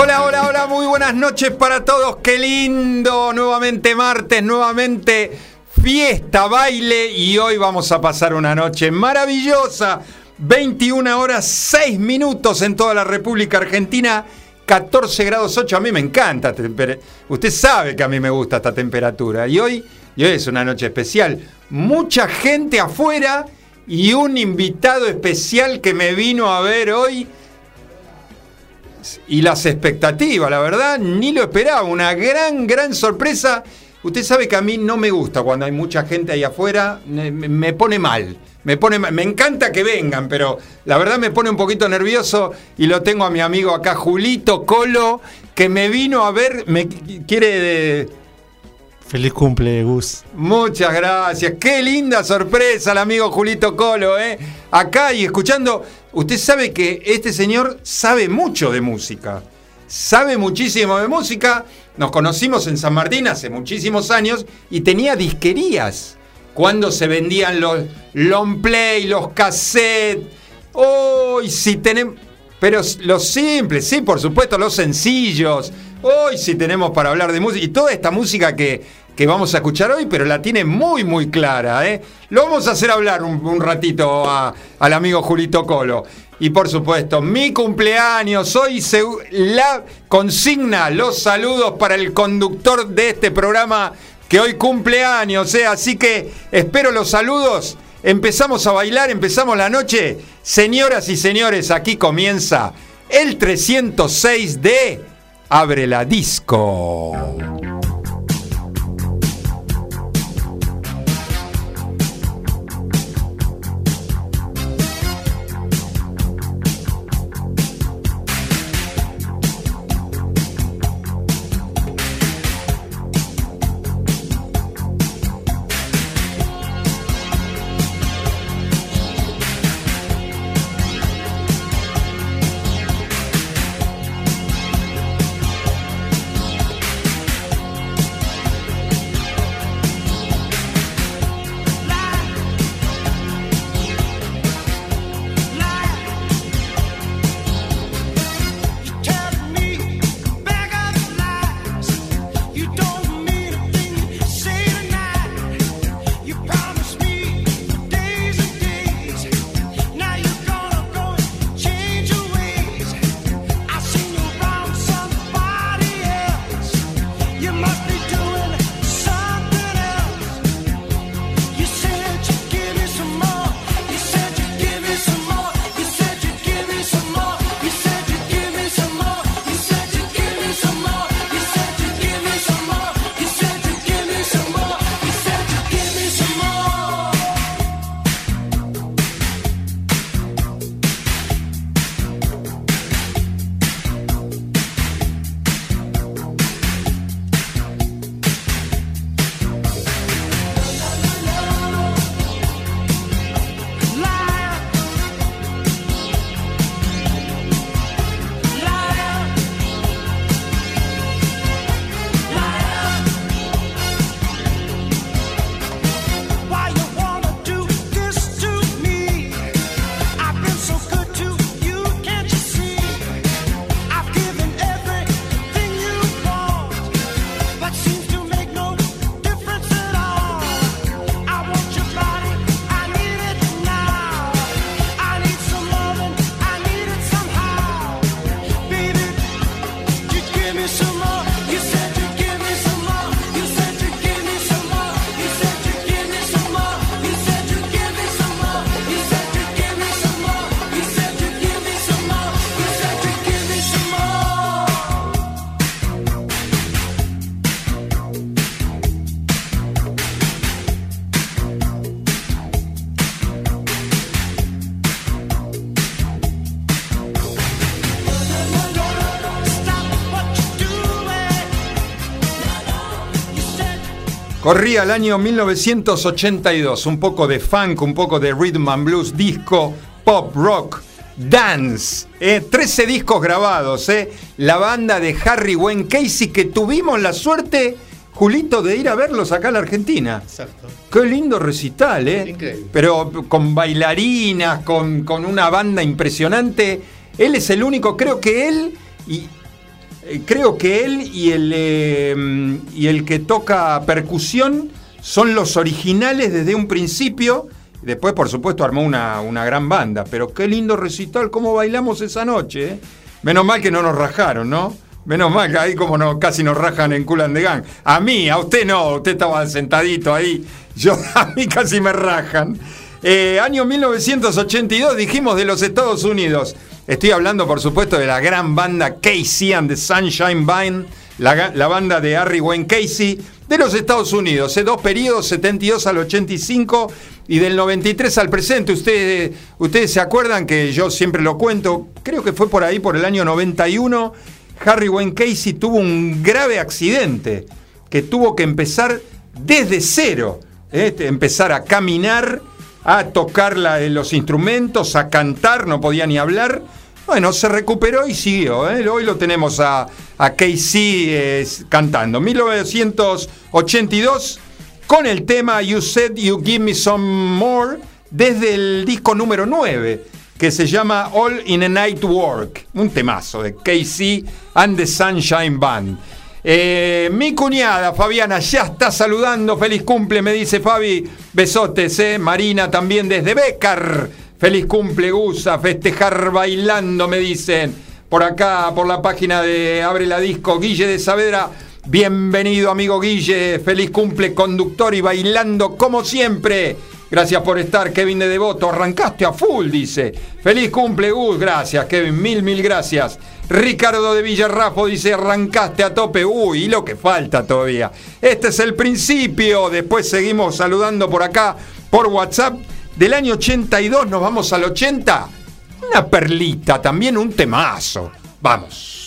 Hola, hola, hola, muy buenas noches para todos. Qué lindo, nuevamente martes, nuevamente fiesta, baile y hoy vamos a pasar una noche maravillosa. 21 horas 6 minutos en toda la República Argentina. 14 grados 8, a mí me encanta. Usted sabe que a mí me gusta esta temperatura. Y hoy, y hoy es una noche especial. Mucha gente afuera y un invitado especial que me vino a ver hoy y las expectativas, la verdad, ni lo esperaba. Una gran, gran sorpresa. Usted sabe que a mí no me gusta cuando hay mucha gente ahí afuera, me, pone mal. Me, pone, me encanta que vengan, pero la verdad me pone un poquito nervioso y lo tengo a mi amigo acá, Julito Colo, que me vino a ver, me quiere... Feliz cumple, Gus. Muchas gracias. Qué linda sorpresa el amigo Julito Colo, ¿eh? Acá y escuchando Usted sabe que este señor sabe mucho de música. Sabe muchísimo de música. Nos conocimos en San Martín hace muchísimos años y tenía disquerías. Cuando se vendían los long play, los cassettes. Hoy si tenemos. Pero los simples, sí, por supuesto, los sencillos. Hoy sí tenemos para hablar de música. Y toda esta música que, que vamos a escuchar hoy, pero la tiene muy, muy clara. ¿eh? Lo vamos a hacer hablar un, ratito al amigo Julito Colo. Y por supuesto, mi cumpleaños, hoy la consigna, los saludos para el conductor de este programa que hoy cumpleaños, ¿eh? así que espero los saludos. Empezamos a bailar, empezamos la noche. Señoras y señores, aquí comienza el 306 de Abre la Disco. Corría el año 1982, un poco de funk, un poco de rhythm and blues, disco, pop, rock, dance. 13 eh, discos grabados, eh. la banda de Harry Wayne Casey que tuvimos la suerte, Julito, de ir a verlos acá en la Argentina. Exacto. Qué lindo recital, ¿eh? Increíble. Pero con bailarinas, con, con una banda impresionante. Él es el único, creo que él y creo que él y el, eh, y el que toca percusión son los originales desde un principio. Después, por supuesto, armó una, una gran banda. Pero qué lindo recital, cómo bailamos esa noche. ¿eh? Menos mal que no nos rajaron, ¿no? Menos mal que ahí como no, casi nos rajan en Culan de Gang. A mí, a usted no, usted estaba sentadito ahí. Yo, a mí casi me rajan. Eh, año 1982 dijimos de los Estados Unidos. Estoy hablando, por supuesto, de la gran banda Casey and the Sunshine Band, la, banda de Harry Wayne Casey de los Estados Unidos. ¿eh? Dos periodos, 72 al 85 y del 93 al presente. Ustedes, ustedes se acuerdan que yo siempre lo cuento, creo que fue por ahí, por el año 91, Harry Wayne Casey tuvo un grave accidente que tuvo que empezar desde cero, ¿eh? empezar a caminar, a tocar los instrumentos, a cantar, no podía ni hablar. Bueno, se recuperó y siguió. ¿eh? Hoy lo tenemos a, a Casey eh, cantando. 1982 con el tema You Said You Give Me Some More desde el disco número 9 que se llama All in a Night Work, un temazo de Casey and the Sunshine Band. Eh, mi cuñada Fabiana ya está saludando, feliz cumple, me dice Fabi, besotes. Marina también desde Becar, feliz cumple Gusa, festejar bailando, me dicen, por acá, por la página de Abre la Disco, Guille de Saavedra, bienvenido amigo Guille, feliz cumple conductor y bailando como siempre. Gracias por estar, Kevin de Devoto. Arrancaste a full, dice. Feliz cumple, Gus. Gracias, Kevin. Mil, mil gracias. Ricardo de Villarrafo dice, arrancaste a tope. Uy, y lo que falta todavía. Este es el principio. Después seguimos saludando por acá, por WhatsApp. Del año 82 nos vamos al 80. Una perlita, también un temazo. Vamos.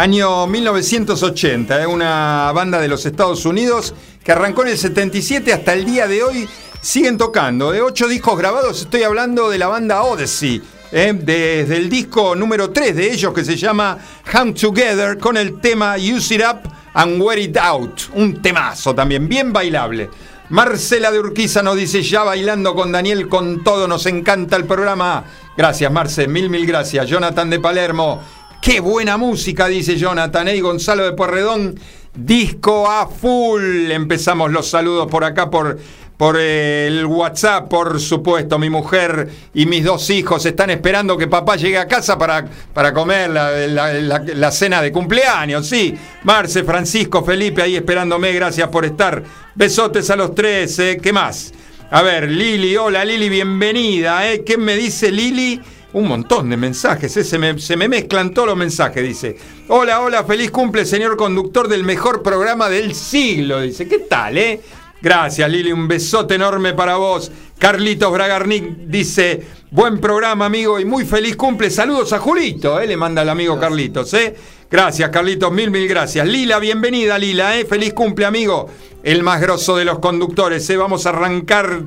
Año 1980, ¿eh? una banda de los Estados Unidos que arrancó en el 77 hasta el día de hoy. Siguen tocando, de ocho discos grabados, estoy hablando de la banda Odyssey. ¿eh? Desde el disco número 3 de ellos que se llama Hang Together con el tema Use It Up and Wear It Out. Un temazo también, bien bailable. Marcela de Urquiza nos dice, ya bailando con Daniel, con todo, nos encanta el programa. Gracias, Marce, mil, mil gracias. Jonathan de Palermo, Qué buena música, dice Jonathan. Y Gonzalo de Porredón, disco a full. Empezamos los saludos por acá, por, por el WhatsApp, por supuesto. Mi mujer y mis dos hijos están esperando que papá llegue a casa para, para comer la, cena de cumpleaños. Sí, Marce, Francisco, Felipe ahí esperándome. Gracias por estar. Besotes a los tres. ¿eh? ¿Qué más? A ver, Lili, hola Lili, bienvenida. ¿eh? ¿Qué me dice Lili? Un montón de mensajes, ¿eh? se, me, se me mezclan todos los mensajes, dice. Hola, hola, feliz cumple, señor conductor del mejor programa del siglo, dice. ¿Qué tal, eh? Gracias, Lili. Un besote enorme para vos. Carlitos Bragarnik dice: Buen programa, amigo, y muy feliz cumple. Saludos a Julito, ¿eh? le manda el amigo Carlitos. ¿eh? Gracias, Carlitos, mil, mil gracias. Lila, bienvenida, Lila. ¿eh? Feliz cumple, amigo. El más grosso de los conductores. ¿eh? Vamos a arrancar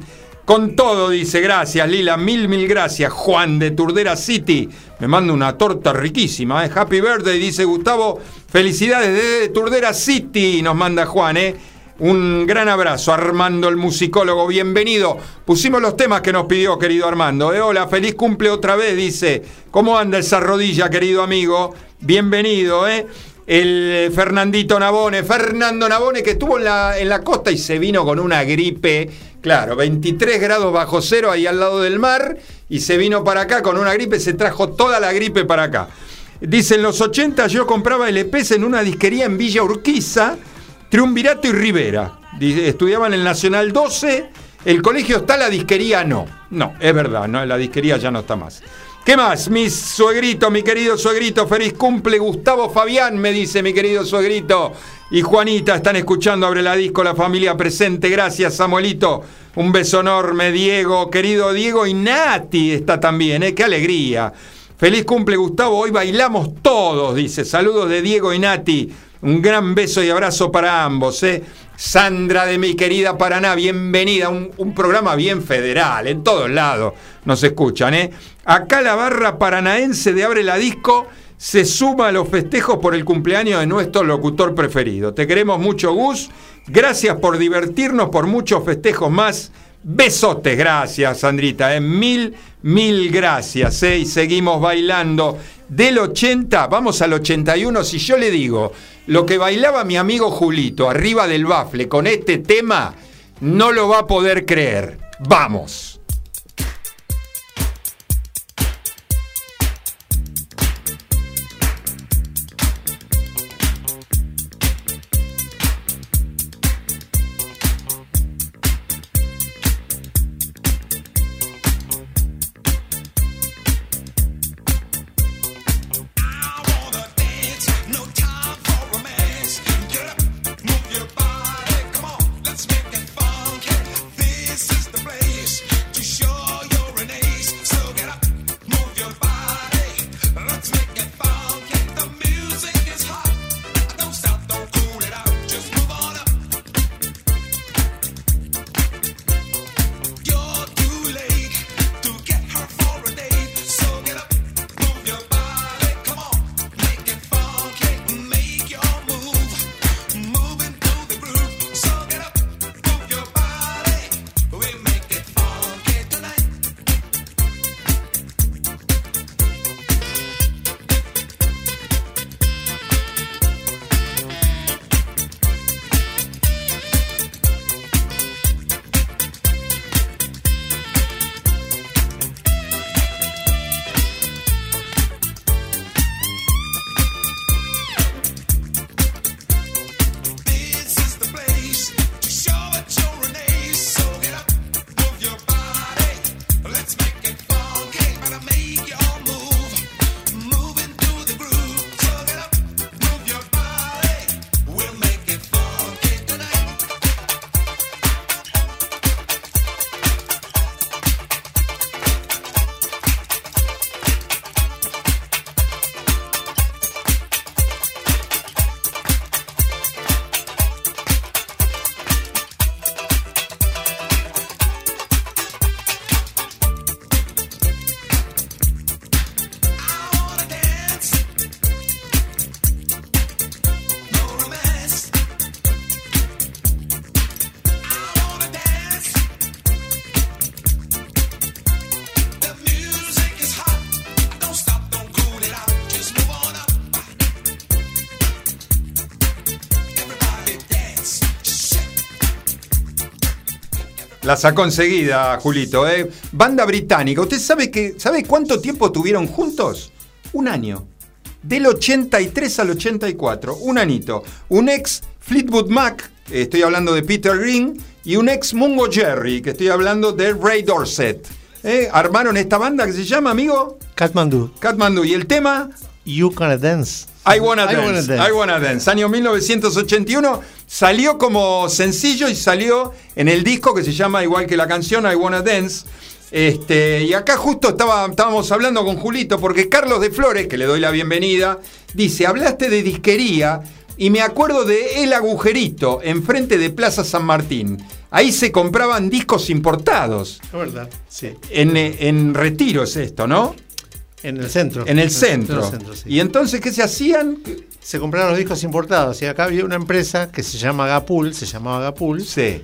con todo, dice. Gracias, Lila. Mil, mil gracias. Juan de Turdera City. Me manda una torta riquísima. ¿eh? Happy birthday, dice Gustavo. Felicidades desde Turdera City, nos manda Juan. ¿eh? Un gran abrazo, Armando el musicólogo, bienvenido. Pusimos los temas que nos pidió, querido Armando. ¿eh? Hola, feliz cumple otra vez, dice. ¿Cómo anda esa rodilla, querido amigo? Bienvenido, ¿eh? El Fernandito Nabone, Fernando Nabone, que estuvo en la, en la costa y se vino con una gripe, claro, 23 grados bajo cero ahí al lado del mar, y se vino para acá con una gripe, se trajo toda la gripe para acá. Dice, en los 80 yo compraba LPs en una disquería en Villa Urquiza, Triunvirato y Rivera. Estudiaban en el Nacional 12. El colegio está, la disquería no. No, es verdad, no, la disquería ya no está más. ¿Qué más? Mi suegrito, mi querido suegrito, feliz cumple. Gustavo Fabián, me dice mi querido suegrito. Y Juanita, están escuchando Abre la Disco, la familia presente. Gracias, Samuelito. Un beso enorme, Diego, querido Diego. Y Nati está también, ¿eh? Qué alegría. Feliz cumple, Gustavo. Hoy bailamos todos, dice. Saludos de Diego y Nati. Un gran beso y abrazo para ambos. ¿eh? Sandra de mi querida Paraná, bienvenida. Un, un, programa bien federal, en todos lados nos escuchan. ¿eh? Acá la barra paranaense de Abre la Disco se suma a los festejos por el cumpleaños de nuestro locutor preferido. Te queremos mucho, Gus. Gracias por divertirnos, por muchos festejos más. Besotes, gracias, Sandrita. ¿eh? Mil, mil gracias. ¿eh? Y seguimos bailando. Del 80, vamos al 81. Si yo le digo lo que bailaba mi amigo Julito arriba del bafle con este tema, no lo va a poder creer. Vamos. Sacó enseguida, Julito. ¿eh? Banda británica. ¿Usted sabe, que, sabe cuánto tiempo tuvieron juntos? Un año. Del 83 al 84. Un anito. Un ex Fleetwood Mac, estoy hablando de Peter Green, y un ex Mungo Jerry, que estoy hablando de Ray Dorset. ¿Eh? Armaron esta banda que se llama, amigo. Kathmandu. Kathmandu. ¿Y el tema? You Gonna Dance. I Wanna, dance, I Wanna Dance. Año 1981. Salió como sencillo y salió en el disco que se llama igual que la canción I Wanna Dance. Este, y acá justo estaba, estábamos hablando con Julito porque Carlos de Flores, que le doy la bienvenida, dice, hablaste de disquería y me acuerdo de El Agujerito, enfrente de Plaza San Martín. Ahí se compraban discos importados. Es verdad, sí. En, en Retiro es esto, ¿no? En el centro. En el centro. ¿Y entonces qué se hacían? Se compraron los discos importados. Y acá había una empresa que se llama Gapul, se llamaba Gapul. Sí.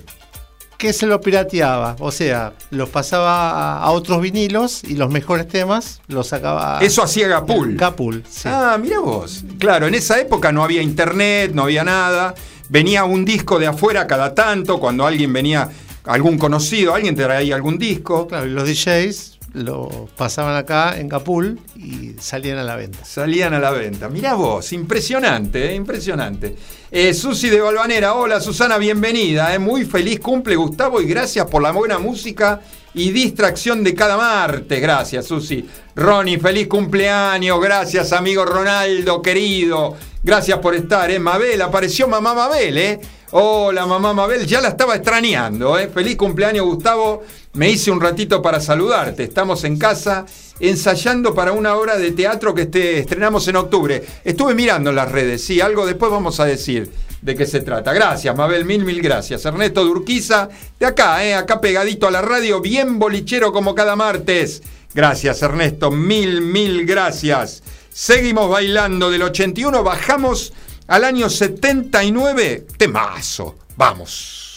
Que se lo pirateaba. O sea, los pasaba a otros vinilos y los mejores temas los sacaba. Eso hacía Gapul. Gapul, sí. Ah, mira vos. Claro, en esa época no había internet, no había nada. Venía un disco de afuera cada tanto, cuando alguien venía, algún conocido, alguien traía algún disco. Claro, y los DJs lo pasaban acá en Capul y salían a la venta. Salían a la venta. Mirá vos, impresionante, eh, impresionante. Eh, Susi de Balvanera, hola Susana, bienvenida. Eh. Muy feliz cumple Gustavo y gracias por la buena música y distracción de cada martes. Gracias, Susi. Ronnie, feliz cumpleaños. Gracias, amigo Ronaldo, querido. Gracias por estar, ¿eh? Mabel, apareció mamá Mabel, ¿eh? Hola, mamá Mabel, ya la estaba extrañando, ¿eh? Feliz cumpleaños, Gustavo. Me hice un ratito para saludarte. Estamos en casa ensayando para una obra de teatro que este, estrenamos en octubre. Estuve mirando las redes, sí, algo después vamos a decir de qué se trata. Gracias, Mabel, mil, mil gracias. Ernesto Durquiza, de acá, eh, acá pegadito a la radio, bien bolichero como cada martes. Gracias, Ernesto, mil, mil gracias. Seguimos bailando del 81, bajamos al año 79. Temazo, vamos.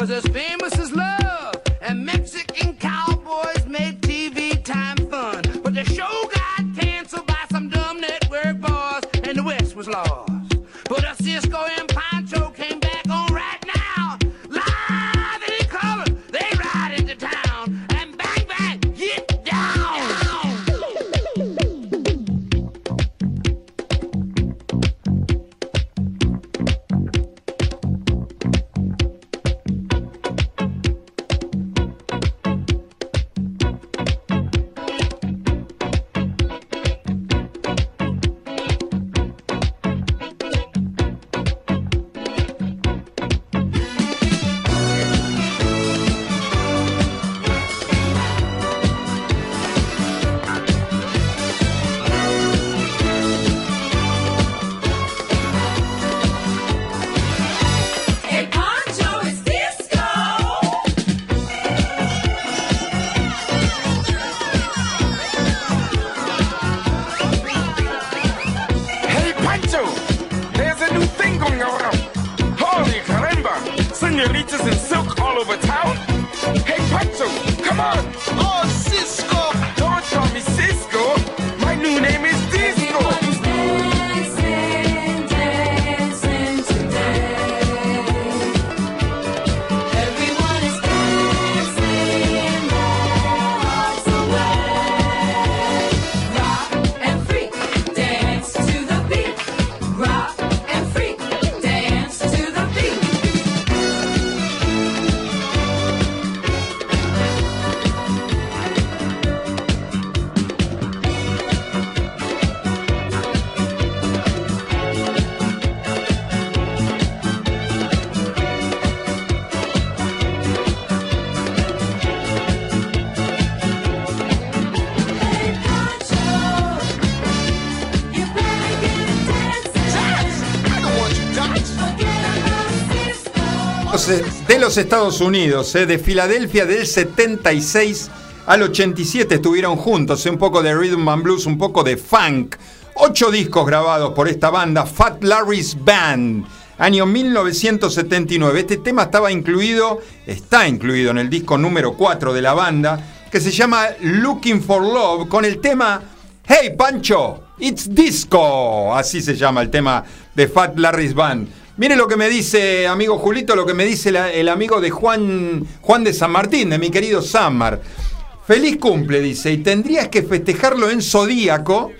Was as famous as love, de los Estados Unidos, eh, de Filadelfia del 76 al 87 estuvieron juntos, eh, un poco de rhythm and blues, un poco de funk. Ocho discos grabados por esta banda, Fat Larry's Band. año 1979. Este tema estaba incluido, está incluido en el disco número 4 de la banda, que se llama Looking for Love, con el tema Hey Pancho, it's disco. Así se llama el tema de Fat Larry's Band. Mire lo que me dice, amigo Julito, lo que me dice la- el amigo de Juan, Juan de San Martín, de mi querido Sammar. Feliz cumple, dice, y tendrías que festejarlo en Zodíaco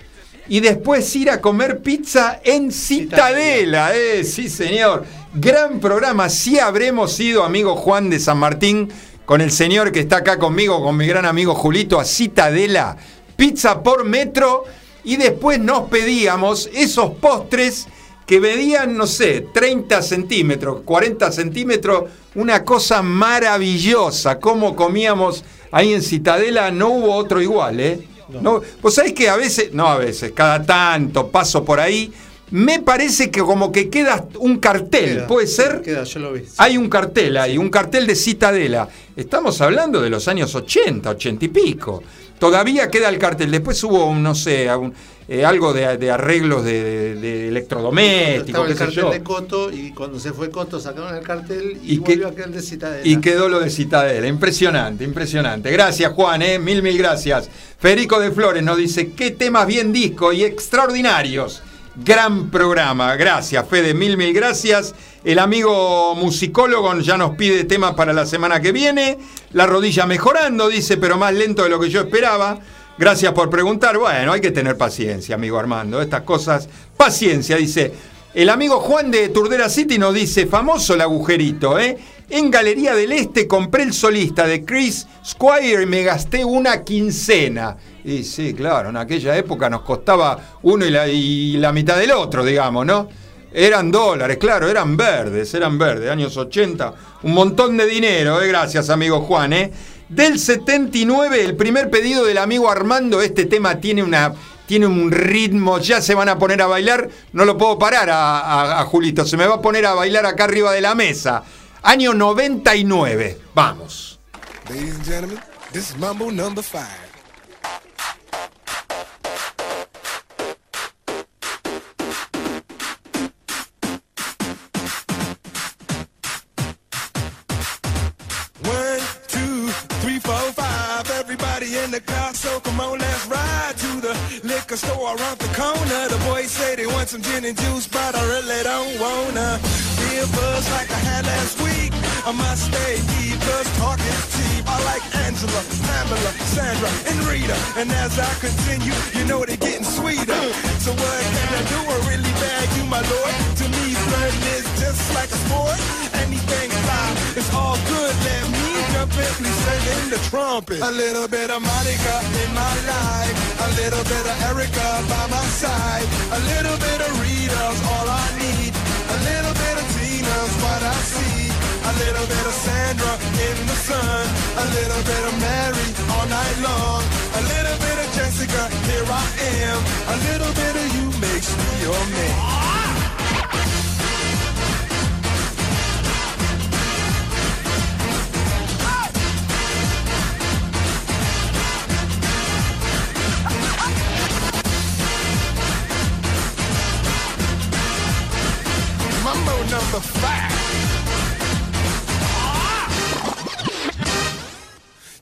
y después ir a comer pizza en Citadela. Eh, sí, señor. Gran programa. Sí habremos ido, amigo Juan de San Martín, con el señor que está acá conmigo, con mi gran amigo Julito, a Citadela. Pizza por metro y después nos pedíamos esos postres que medían, no sé, 30 centímetros, 40 centímetros, una cosa maravillosa. Cómo comíamos ahí en Citadela, no hubo otro igual, ¿eh? No. Vos sabés que a veces, no a veces, cada tanto paso por ahí, me parece que como que queda un cartel, Queda, ¿puede ser? Queda, yo lo vi. Hay un cartel ahí, un cartel de Citadela. Estamos hablando de los años 80, 80 y pico. Todavía queda el cartel. Después hubo, un, no sé, un- eh, algo de, de arreglos de, electrodomésticos, Estaba qué el sé cartel de Coto y cuando se fue Coto sacaron el cartel y, Y que- volvió aquel de Citadela. Y quedó lo de Citadela. Impresionante, impresionante. Gracias, Juan, ¿eh? Mil, mil gracias. Federico de Flores nos dice, qué temas bien disco y extraordinarios. Gran programa. Gracias, Fede. Mil, mil gracias. El amigo musicólogo ya nos pide temas para la semana que viene. La rodilla mejorando, dice, pero más lento de lo que yo esperaba. Gracias por preguntar. Bueno, hay que tener paciencia, amigo Armando. Estas cosas, paciencia, dice. El amigo Juan de Turdera City nos dice, famoso el agujerito, ¿eh? En Galería del Este compré el solista de Chris Squire y me gasté una quincena. Y sí, claro, en aquella época nos costaba uno y la, mitad del otro, digamos, ¿no? Eran dólares, claro, eran verdes, eran verdes, años 80. Un montón de dinero, ¿eh? Gracias, amigo Juan, ¿eh? Del 79, el primer pedido del amigo Armando, este tema tiene un ritmo, ya se van a poner a bailar, no lo puedo parar a, a- a Julito, se me va a poner a bailar acá arriba de la mesa. Año 99, vamos. Ladies and gentlemen, this is Mambo number five. In the car, so come on, let's ride to the liquor store around the corner. The boys say they want some gin and juice, but I really don't wanna. A buzz like I had last week. I must stay deep, cause talk is cheap. I like Angela, Pamela, Sandra, and Rita. And as I continue, you know they're getting sweeter. So what can I do? I really bag you, my lord. To me, flirting is just like a sport. Anything fly, it's all good. Let me jump in, please sing in the trumpet. A little bit of Monica in my life. A little bit of Erica by my side. A little bit of Rita's all I need. A little bit of Tina's what I see. A little bit of Sandra in the sun. A little bit of Mary all night long. A little bit of Jessica, here I am. A little bit of you makes me your man. Mambo number five.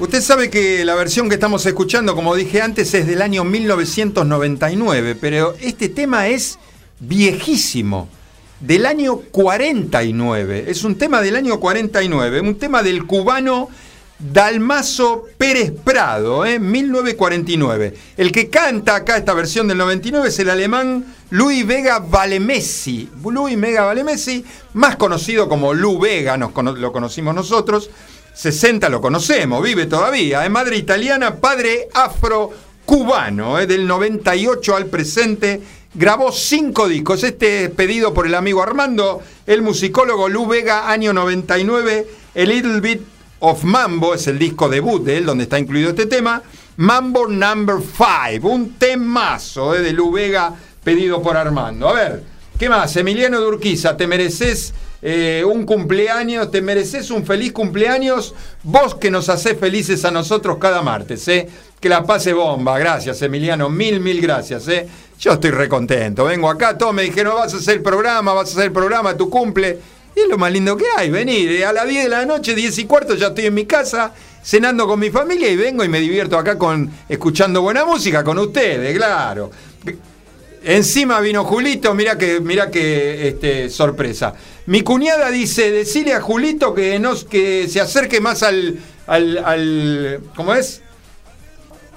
Usted sabe que la versión que estamos escuchando, como dije antes, es del año 1999, pero este tema es viejísimo, del año 49. Es un tema del año 49, un tema del cubano Dalmazo Pérez Prado, ¿eh? 1949. El que canta acá esta versión del 99 es el alemán Luis Vega Valemessi. Luis Vega Valemessi, más conocido como Lu Vega, nos lo conocimos nosotros. 60 lo conocemos, vive todavía. Es madre italiana, padre afro-cubano, ¿eh? del 98 al presente. Grabó cinco discos. Este es pedido por el amigo Armando, el musicólogo Lu Vega, año 99. El Little Bit of Mambo es el disco debut de él, donde está incluido este tema. Mambo Number 5, un temazo eh, de Lu Vega pedido por Armando. A ver, ¿qué más? Emiliano Durquiza, te mereces eh, un cumpleaños, te mereces un feliz cumpleaños, vos que nos haces felices a nosotros cada martes, ¿eh? Que la pase bomba, gracias Emiliano, mil, mil gracias, ¿eh? Yo estoy recontento, vengo acá, todos me dijeron, vas a hacer el programa, vas a hacer el programa, tu cumple. Y es lo más lindo que hay, venir. eh, A las 10 de la noche, 10 y cuarto, ya estoy en mi casa, cenando con mi familia y vengo y me divierto acá con escuchando buena música con ustedes, claro. Encima vino Julito, mira que, que este, sorpresa. Mi cuñada dice, decile a Julito que, nos, que se acerque más al, al, al- ¿Cómo es?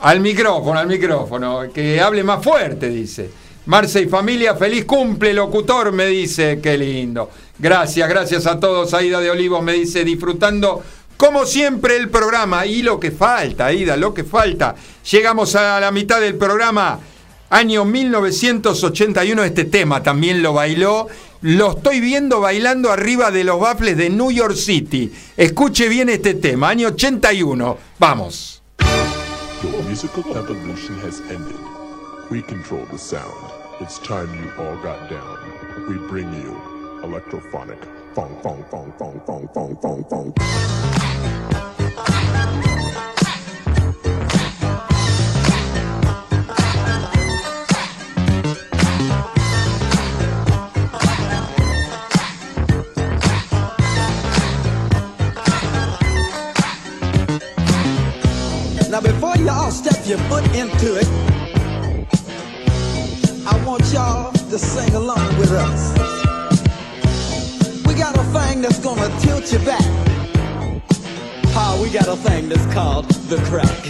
Al micrófono, al micrófono, que hable más fuerte, dice. Marce y familia, feliz cumple, locutor, me dice, qué lindo. Gracias, gracias a todos. Aida de Olivos me dice, disfrutando como siempre el programa. Y lo que falta, Aida, lo que falta. Llegamos a la mitad del programa. Año 1981, este tema también lo bailó. Lo estoy viendo bailando arriba de los baffles de New York City. Escuche bien este tema, año 81. Vamos. Thing that's called the crack.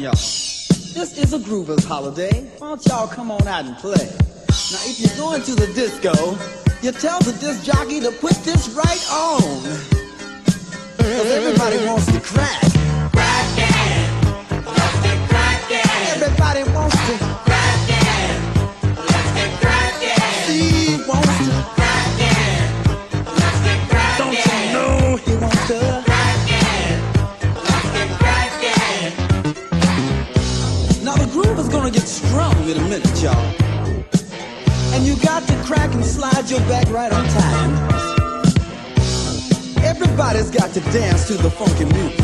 Y'all. This is a Groovers holiday. Why don't y'all come on out and play? Now, if you're going to the disco, you tell the disc jockey to put this right on. Cause everybody wants to crack. Everybody wants to. Strong in a minute, y'all. And you got to crack and slide your back right on time. Everybody's got to dance to the funky music.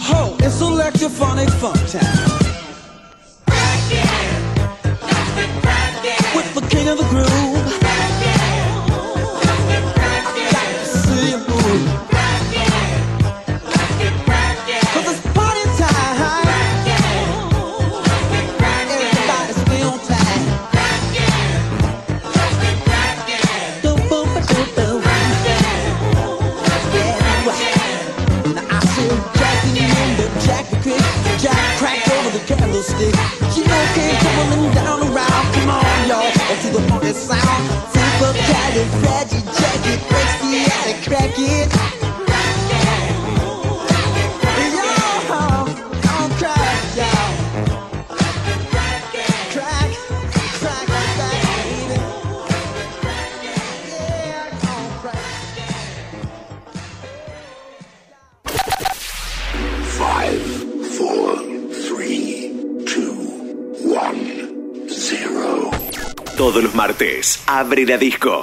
Ho, it's electrophonic funk time. With the king of the groove. it, crack it. Todos los martes, abre la disco.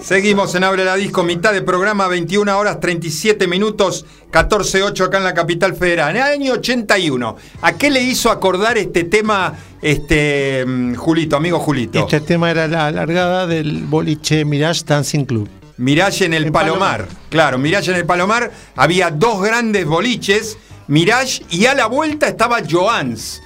Seguimos en Abre la Disco, mitad de programa, 21 horas 37 minutos, 14.08 acá en la capital federal. En el año 81, ¿a qué le hizo acordar este tema, este mm, Julito, amigo Julito? Este tema era la largada del boliche Mirage Dancing Club. Mirage en el En Palomar. Palomar. Claro, Mirage en el Palomar. Había dos grandes boliches, Mirage, y a la vuelta estaba Joans.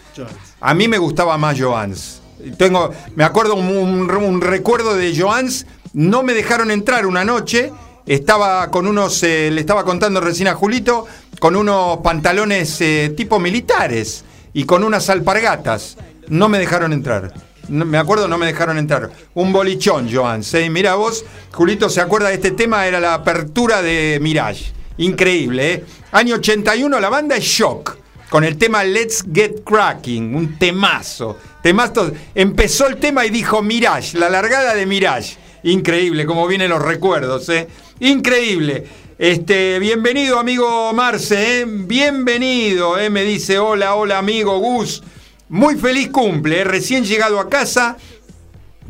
A mí me gustaba más Joans. Tengo, me acuerdo un, un- un recuerdo de Joans. No me dejaron entrar una noche. Estaba con unos, eh, le estaba contando recién a Julito, con unos pantalones eh, tipo militares y con unas alpargatas. No me dejaron entrar. Me acuerdo, no me dejaron entrar. Un bolichón, Joans. ¿eh? Mira vos, Julito se acuerda de este tema, era la apertura de Mirage. Increíble, ¿eh? Año 81, la banda es Shock. Con el tema Let's Get Cracking, un temazo. Temazo. Empezó el tema y dijo Mirage, la largada de Mirage. Increíble, como vienen los recuerdos, ¿eh? Increíble. Este, bienvenido, amigo Marce, ¿eh? Bienvenido, ¿eh? Me dice, hola, hola, amigo Gus. Muy feliz cumple, ¿eh? Recién llegado a casa,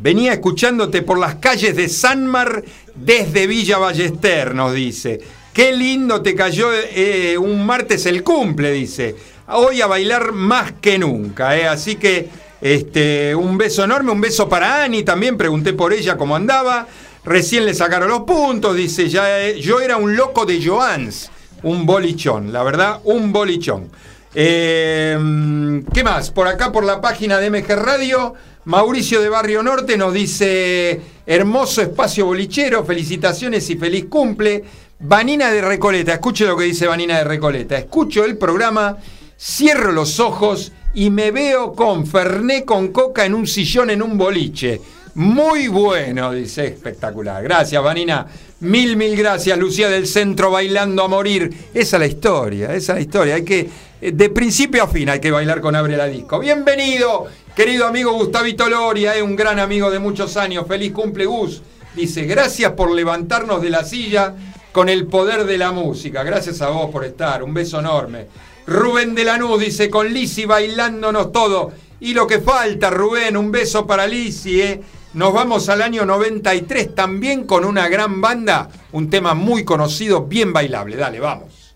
Venía escuchándote por las calles de Sanmar desde Villa Ballester, nos dice. Qué lindo te cayó eh, un martes el cumple, dice. Hoy a bailar más que nunca, ¿eh? Así que este, un beso enorme, un beso para Ani también, pregunté por ella cómo andaba. Recién le sacaron los puntos, dice, ya, eh, yo era un loco de Joans, un bolichón, la verdad, un bolichón. Eh, ¿Qué más? Por acá, por la página de MG Radio, Mauricio de Barrio Norte nos dice, hermoso espacio bolichero, felicitaciones y feliz cumple. Vanina de Recoleta, escuche lo que dice Vanina de Recoleta, escucho el programa, cierro los ojos y me veo con Ferné con coca en un sillón en un boliche. Muy bueno, dice, espectacular. Gracias, Vanina. Mil, mil gracias, Lucía del Centro bailando a morir. Esa es la historia, esa es la historia. Hay que, eh, de principio a fin, hay que bailar con Abre la Disco. Bienvenido, querido amigo Gustavito Loria, es un gran amigo de muchos años. Feliz cumple, Gus. Dice, gracias por levantarnos de la silla con el poder de la música. Gracias a vos por estar. Un beso enorme. Rubén de Lanús dice, con Lisi bailándonos todo. Y lo que falta, Rubén, un beso para Lisi, ¿eh? Nos vamos al año 93 también con una gran banda, un tema muy conocido, bien bailable. Dale, vamos.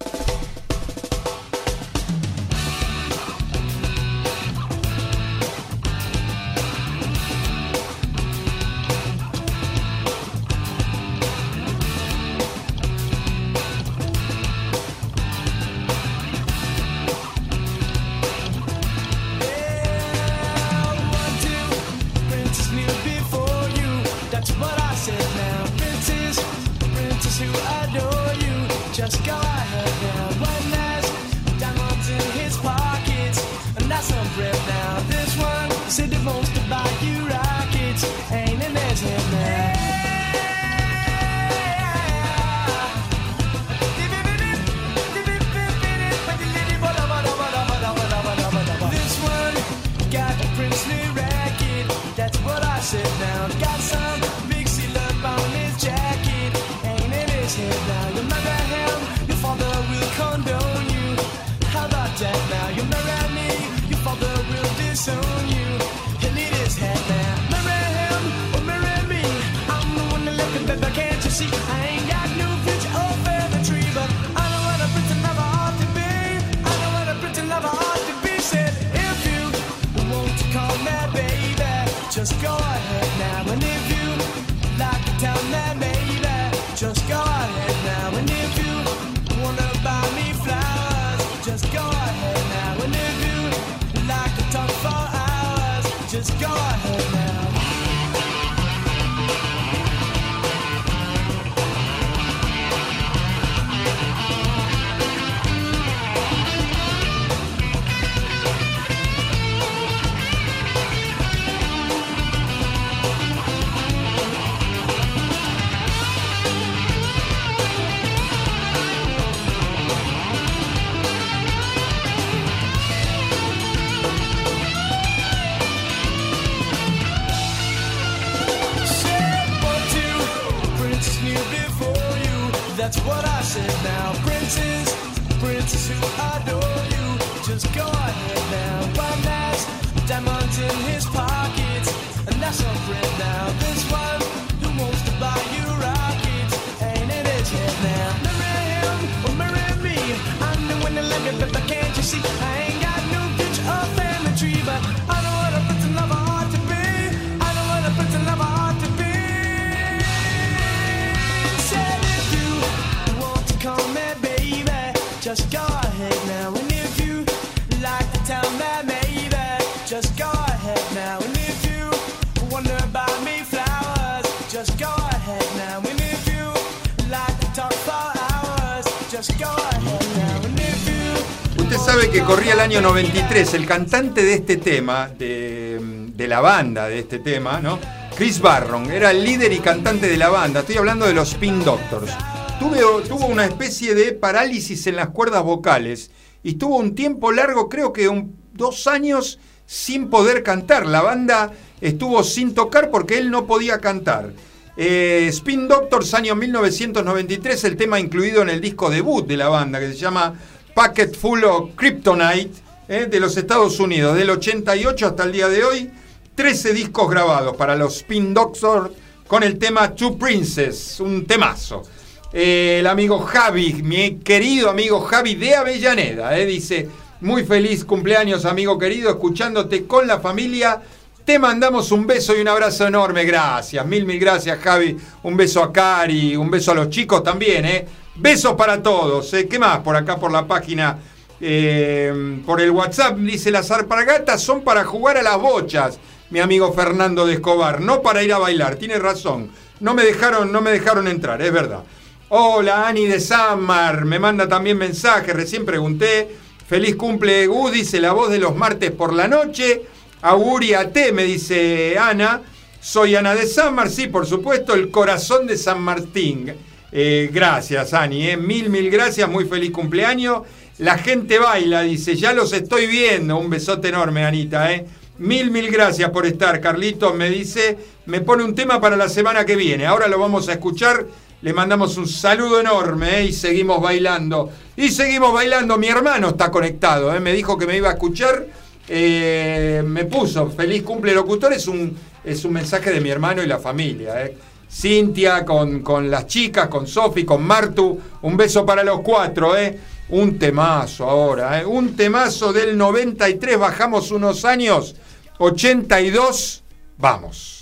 Año 93, el cantante de este tema, de, la banda de este tema, ¿no? Chris Barron, era el líder y cantante de la banda. Estoy hablando de los Spin Doctors. Tuvo una especie de parálisis en las cuerdas vocales y estuvo un tiempo largo, creo que un- dos años, sin poder cantar. La banda estuvo sin tocar porque él no podía cantar. Eh, Spin Doctors, año 1993, el tema incluido en el disco debut de la banda, que se llama Packet Full of Kryptonite, eh, de los Estados Unidos, del 88 hasta el día de hoy. 13 discos grabados para los Spin Doctors con el tema Two Princess, un temazo. El amigo Javi, mi querido amigo Javi de Avellaneda, eh, dice, muy feliz cumpleaños amigo querido, escuchándote con la familia. Te mandamos un beso y un abrazo enorme, gracias, mil, mil gracias Javi. Un beso a Cari, un beso a los chicos también, ¿eh? Besos para todos, ¿eh? ¿Qué más? Por acá, por la página, eh, por el WhatsApp, dice, las arpagatas son para jugar a las bochas, mi amigo Fernando de Escobar, no para ir a bailar, tiene razón. No me dejaron, no me dejaron entrar, es verdad. Hola, Ani de Samar, me manda también mensaje, recién pregunté. Feliz cumple Gus, dice la voz de los martes por la noche. Auguria T, me dice Ana. Soy Ana de Samar, sí, por supuesto, el corazón de San Martín. Eh, gracias, Ani, eh. mil, mil gracias, muy feliz cumpleaños. La gente baila, dice, ya los estoy viendo. Un besote enorme, Anita, ¿eh? Mil, mil gracias por estar. Carlitos me dice, me pone un tema para la semana que viene. Ahora lo vamos a escuchar. Le mandamos un saludo enorme ¿eh? y seguimos bailando. Y seguimos bailando. Mi hermano está conectado. ¿eh? Me dijo que me iba a escuchar. Eh, me puso feliz cumple locutor. Es un, es un mensaje de mi hermano y la familia. Cintia con, con las chicas, con Sofi, con Martu. Un beso para los cuatro. ¿eh? Un temazo ahora. ¿eh? Un temazo del 93. Bajamos unos años. 82. Vamos.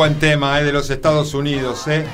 Buen tema, eh, de los Estados Unidos, eh.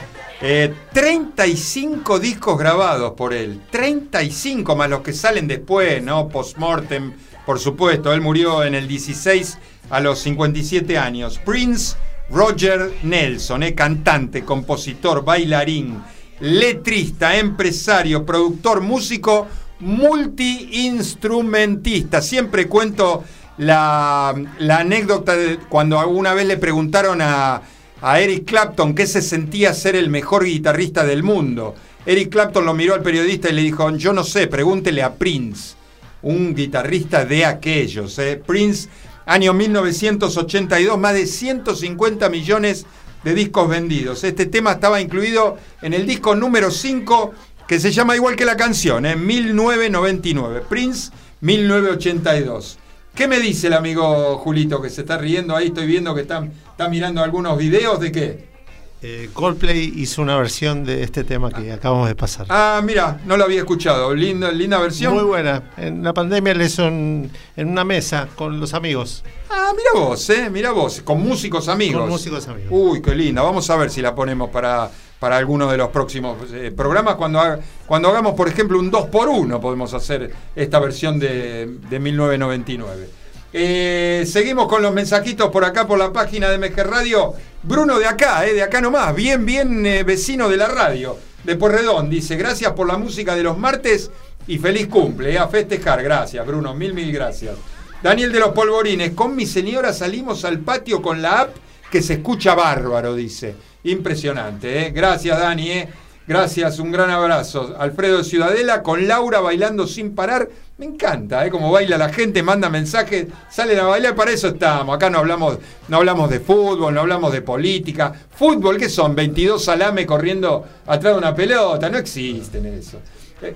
Eh, 35 discos grabados por él, 35 más los que salen después, ¿no? Postmortem, por supuesto. Él murió en el 16 a los 57 años. Prince Roger Nelson, eh, cantante, compositor, bailarín, letrista, empresario, productor, músico, multiinstrumentista. Siempre cuento la, la anécdota de cuando alguna vez le preguntaron a, a Eric Clapton qué se sentía ser el mejor guitarrista del mundo. Eric Clapton lo miró al periodista y le dijo, yo no sé, pregúntele a Prince, un guitarrista de aquellos. ¿eh? Prince, año 1982, más de 150 millones de discos vendidos. Este tema estaba incluido en el disco número 5, que se llama igual que la canción, ¿eh? 1999. Prince, 1982. ¿Qué me dice el amigo Julito que se está riendo ahí? Estoy viendo que está, está mirando algunos videos de qué. Eh, Coldplay hizo una versión de este tema que acabamos de pasar. Ah, mira, no lo había escuchado. Linda, linda versión. Muy buena. En la pandemia le hizo en, en una mesa con los amigos. Ah, mira vos, eh, mira vos, con músicos amigos. Con músicos amigos. Uy, qué linda. Vamos a ver si la ponemos para, para alguno de los próximos eh, programas. Cuando, haga- cuando hagamos, por ejemplo, un 2x1, podemos hacer esta versión de, de 1999. Eh, seguimos con los mensajitos por acá, por la página de MG Radio. Bruno de acá, eh, de acá nomás, bien, bien eh, vecino de la radio, de Porredón. Dice, gracias por la música de los martes y feliz cumple, a festejar. Gracias, Bruno, mil, mil gracias. Daniel de los Polvorines, con mi señora salimos al patio con la app que se escucha bárbaro, dice. Impresionante. Gracias, Dani. Gracias, un gran abrazo. Alfredo de Ciudadela con Laura bailando sin parar. Me encanta, ¿eh? Como baila la gente, manda mensajes, salen a bailar, para eso estamos. Acá no hablamos, no hablamos de fútbol, no hablamos de política. Fútbol, ¿qué son? 22 salame corriendo atrás de una pelota. No existen eso. Eh,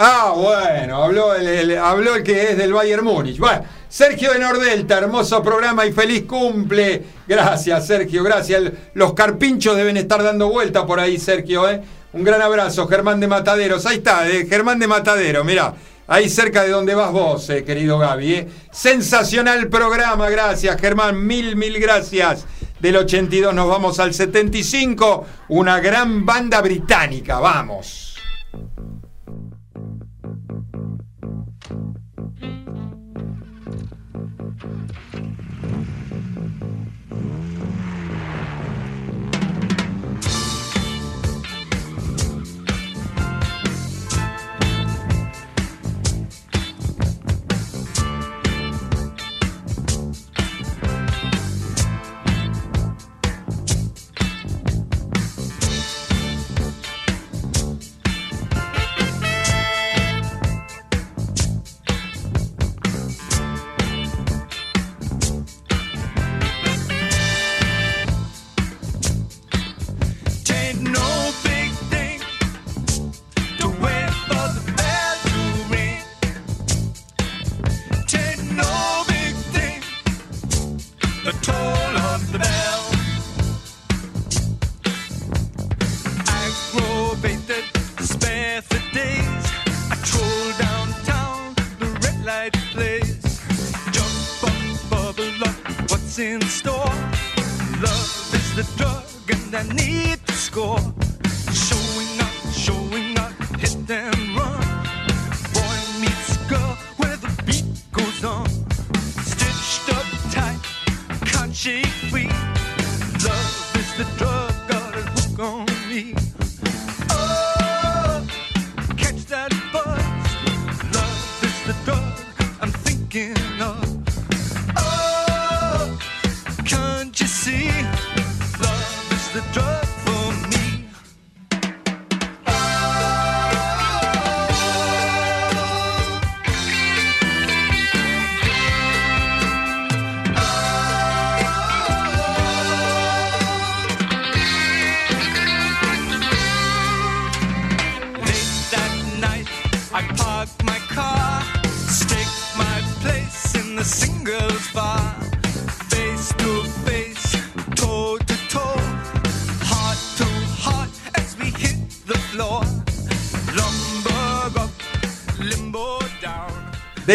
Ah, bueno, habló el, habló el que es del Bayern Múnich. Bueno, Sergio de Nordelta, hermoso programa y feliz cumple. Gracias, Sergio, gracias. Los carpinchos deben estar dando vuelta por ahí, Sergio, ¿eh? Un gran abrazo, Germán de Mataderos. Ahí está, eh, Germán de Matadero, mirá. Ahí cerca de donde vas vos, eh, querido Gaby. ¿eh? Sensacional programa, gracias, Germán. Mil, mil gracias. Del 82 nos vamos al 75. Una gran banda británica, vamos.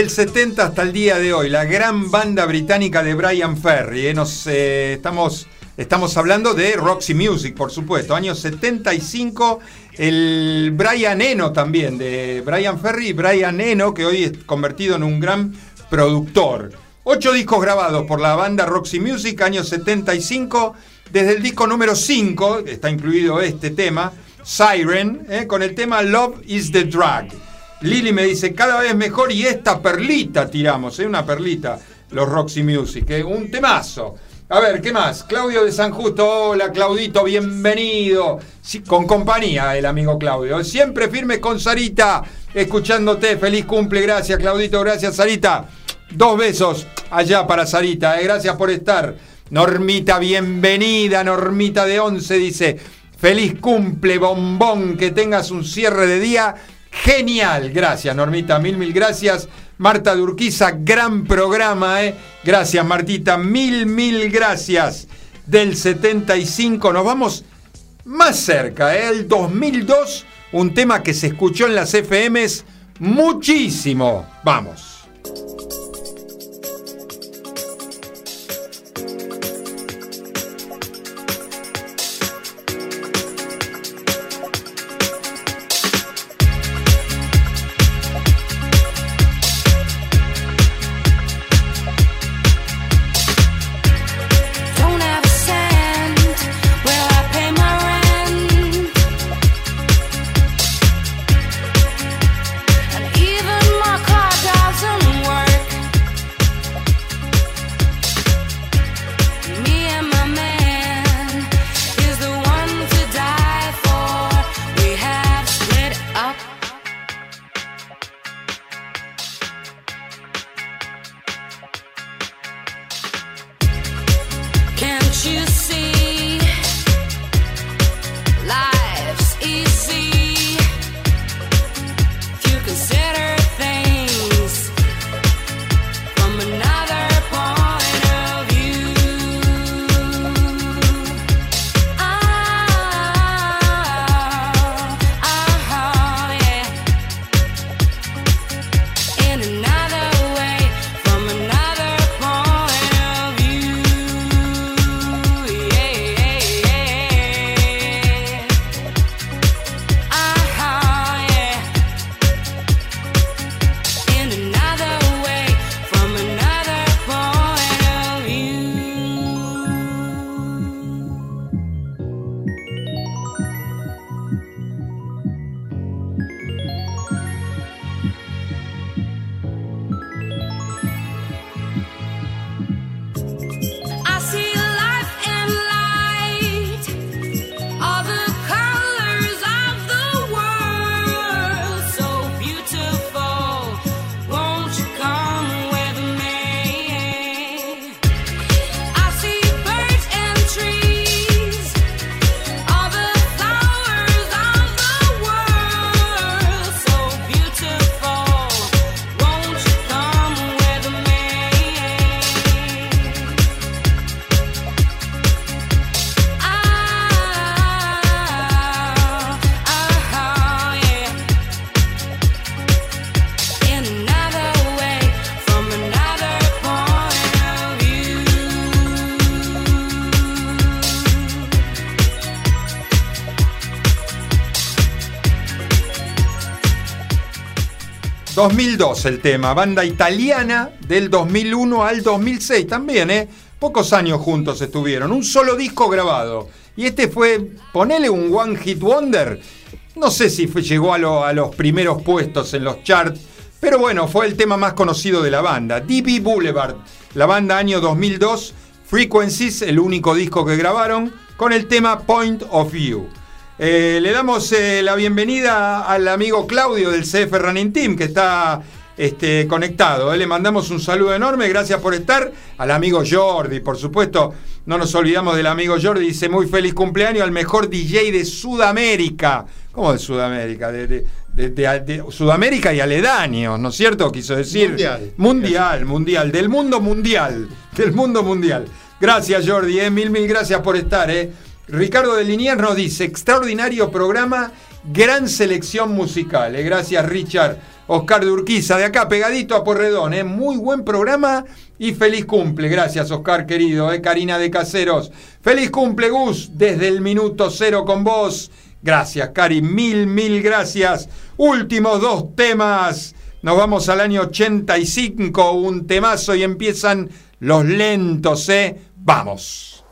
Del 70 hasta el día de hoy, la gran banda británica de Brian Ferry. ¿eh? Nos, eh, estamos Estamos hablando de Roxy Music, por supuesto. Año 75, el Brian Eno también, de Brian Ferry y Brian Eno, que hoy es convertido en un gran productor. Ocho discos grabados por la banda Roxy Music, año 75. Desde el disco número 5, está incluido este tema, Siren, eh, con el tema Love is the Drug. Lili me dice, cada vez mejor y esta perlita tiramos, ¿eh? una perlita, los Roxy Music, ¿eh? un temazo. A ver, ¿qué más? Claudio de San Justo, hola Claudito, bienvenido. Sí, con compañía el amigo Claudio. Siempre firme con Sarita, escuchándote. Feliz cumple, gracias Claudito, gracias Sarita. Dos besos allá para Sarita, ¿eh? gracias por estar. Normita, bienvenida, Normita de 11 dice, feliz cumple, bombón, que tengas un cierre de día genial. Gracias, Normita, mil, mil gracias. Marta de Urquiza, gran programa, ¿eh? Gracias, Martita, mil, mil gracias. Del 75, nos vamos más cerca, ¿eh? el 2002, un tema que se escuchó en las FMs muchísimo. Vamos. 2002 el tema, banda italiana del 2001 al 2006 también, ¿eh? Pocos años juntos estuvieron, un solo disco grabado. Y este fue, ponele un One Hit Wonder. No sé si llegó a, a los primeros puestos en los charts, pero bueno, fue el tema más conocido de la banda. DB Boulevard, la banda año 2002, Frequencies, el único disco que grabaron, con el tema Point of View. Eh, le damos eh, la bienvenida al amigo Claudio del CF Running Team que está este, conectado. eh. Le mandamos un saludo enorme, gracias por estar. Al amigo Jordi, por supuesto, no nos olvidamos del amigo Jordi. Dice muy feliz cumpleaños al mejor DJ de Sudamérica. ¿Cómo de Sudamérica? De, de- de- de- de Sudamérica y aledaños, ¿no es cierto? Quiso decir. Mundial. Mundial, mundial, del mundo mundial. Del mundo mundial. Gracias, Jordi, mil, mil gracias por estar, eh. Ricardo de Liniers nos dice, extraordinario programa, gran selección musical. eh. Gracias, Richard, Oscar de Urquiza, de acá pegadito a Porredón. ¿eh? Muy buen programa y feliz cumple. Gracias, Oscar querido. ¿eh? Karina de Caseros. Feliz cumple, Gus, desde el minuto cero con vos. Gracias, Cari. Mil, mil gracias. Últimos dos temas. Nos vamos al año 85, un temazo y empiezan los lentos, ¿eh? Vamos.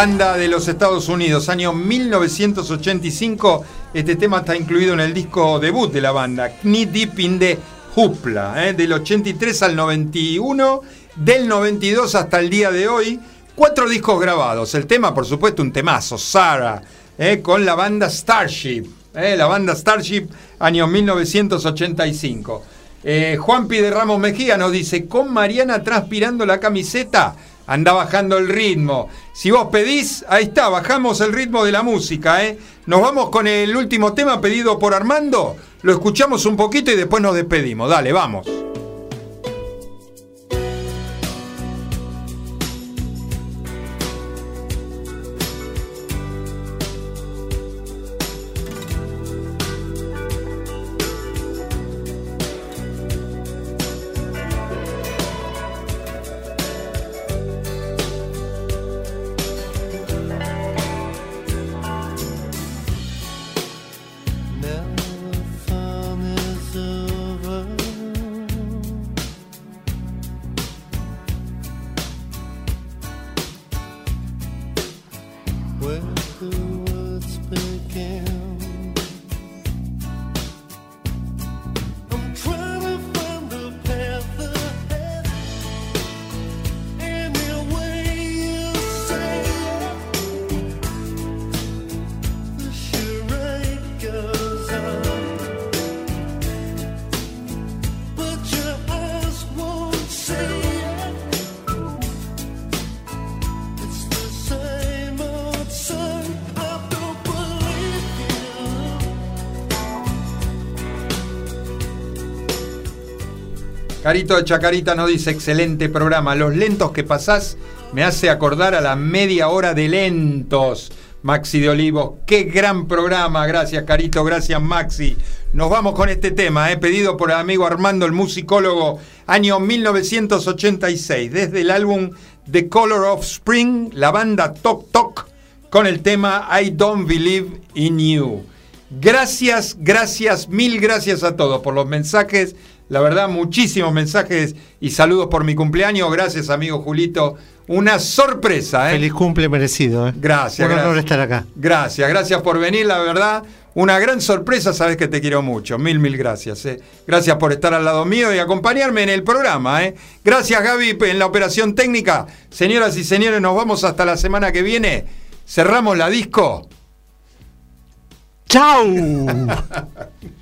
Banda de los Estados Unidos, año 1985. Este tema está incluido en el disco debut de la banda, Knee Deep in the Hoopla, ¿eh? del 83 al 91, del 92 hasta el día de hoy. Cuatro discos grabados. El tema, por supuesto, un temazo, Sarah, ¿eh? con la banda Starship. ¿eh? La banda Starship, año 1985. Eh, Juanpi de Ramos Mejía nos dice, con Mariana transpirando la camiseta, anda bajando el ritmo. Si vos pedís, ahí está, bajamos el ritmo de la música. ¿eh? Nos vamos con el último tema pedido por Armando, lo escuchamos un poquito y después nos despedimos. Dale, vamos. Carito de Chacarita nos dice, excelente programa. Los lentos que pasás me hace acordar a la media hora de lentos. Maxi de Olivos, qué gran programa. Gracias, Carito. Gracias, Maxi. nos vamos con este tema, eh, pedido por el amigo Armando, el musicólogo, año 1986, desde el álbum The Color of Spring, la banda Tok Tok, con el tema I Don't Believe in You. Gracias, gracias, mil gracias a todos por los mensajes. La verdad, muchísimos mensajes y saludos por mi cumpleaños. Gracias, amigo Julito. Una sorpresa, ¿eh? Feliz cumple merecido. ¿eh? Gracias, Un honor gracias. estar acá. Gracias, gracias por venir, la verdad. Una gran sorpresa, sabes que te quiero mucho. Mil, mil gracias. eh. Gracias por estar al lado mío y acompañarme en el programa. eh. Gracias, Gaby, en la operación técnica. Señoras y señores, nos vamos hasta la semana que viene. Cerramos la disco. ¡Chao!